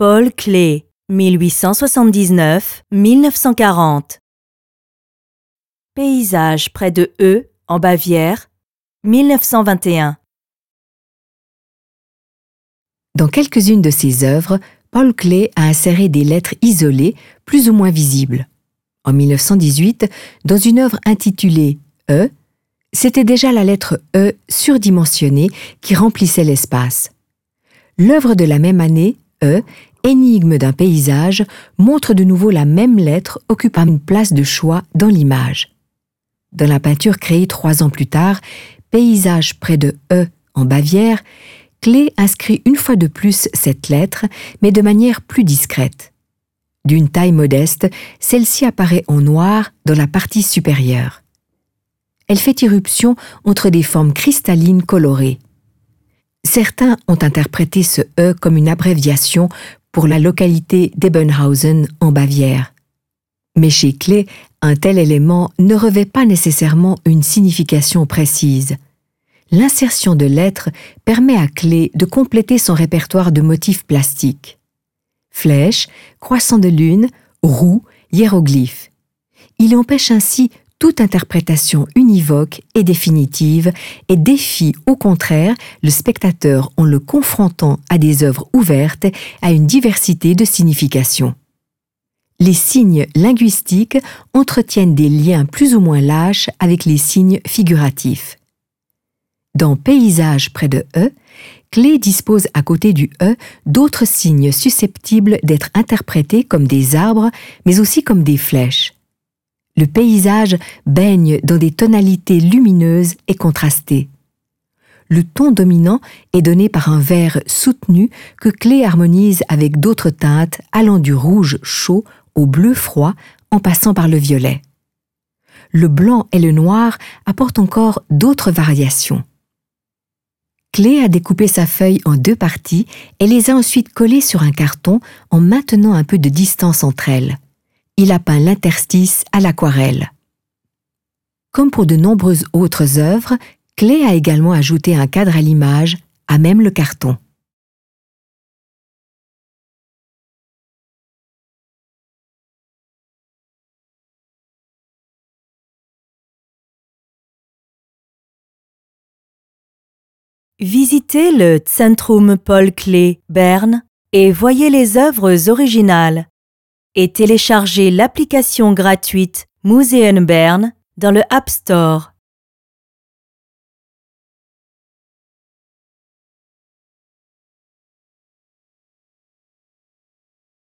Paul Klee, 1879-1940. Paysage près de E, en Bavière, 1921. Dans quelques-unes de ses œuvres, Paul Klee a inséré des lettres isolées, plus ou moins visibles. En 1918, dans une œuvre intitulée E, c'était déjà la lettre E surdimensionnée qui remplissait l'espace. L'œuvre de la même année, E, Énigme d'un paysage, montre de nouveau la même lettre occupant une place de choix dans l'image. Dans la peinture créée trois ans plus tard, Paysage près de E en Bavière, Klee inscrit une fois de plus cette lettre, mais de manière plus discrète. D'une taille modeste, celle-ci apparaît en noir dans la partie supérieure. Elle fait irruption entre des formes cristallines colorées. Certains ont interprété ce E comme une abréviation pour la localité d'Ebenhausen en Bavière. Mais chez Klee, un tel élément ne revêt pas nécessairement une signification précise l'insertion de lettres permet à Clé de compléter son répertoire de motifs plastiques. Flèches, croissant de lune, roue, hiéroglyphes. Il empêche ainsi toute interprétation univoque et définitive et défie au contraire le spectateur en le confrontant à des œuvres ouvertes à une diversité de significations. Les signes linguistiques entretiennent des liens plus ou moins lâches avec les signes figuratifs. Dans Paysage près de E, Clé dispose à côté du E d'autres signes susceptibles d'être interprétés comme des arbres, mais aussi comme des flèches. Le paysage baigne dans des tonalités lumineuses et contrastées. Le ton dominant est donné par un vert soutenu que Clé harmonise avec d'autres teintes allant du rouge chaud au bleu froid en passant par le violet. Le blanc et le noir apportent encore d'autres variations. Clé a découpé sa feuille en deux parties et les a ensuite collées sur un carton en maintenant un peu de distance entre elles. Il a peint l'interstice à l'aquarelle. Comme pour de nombreuses autres œuvres, Clé a également ajouté un cadre à l'image, à même le carton. Visitez le Zentrum Paul Klee Berne et voyez les œuvres originales. Et téléchargez l'application gratuite Museum Bern dans le App Store.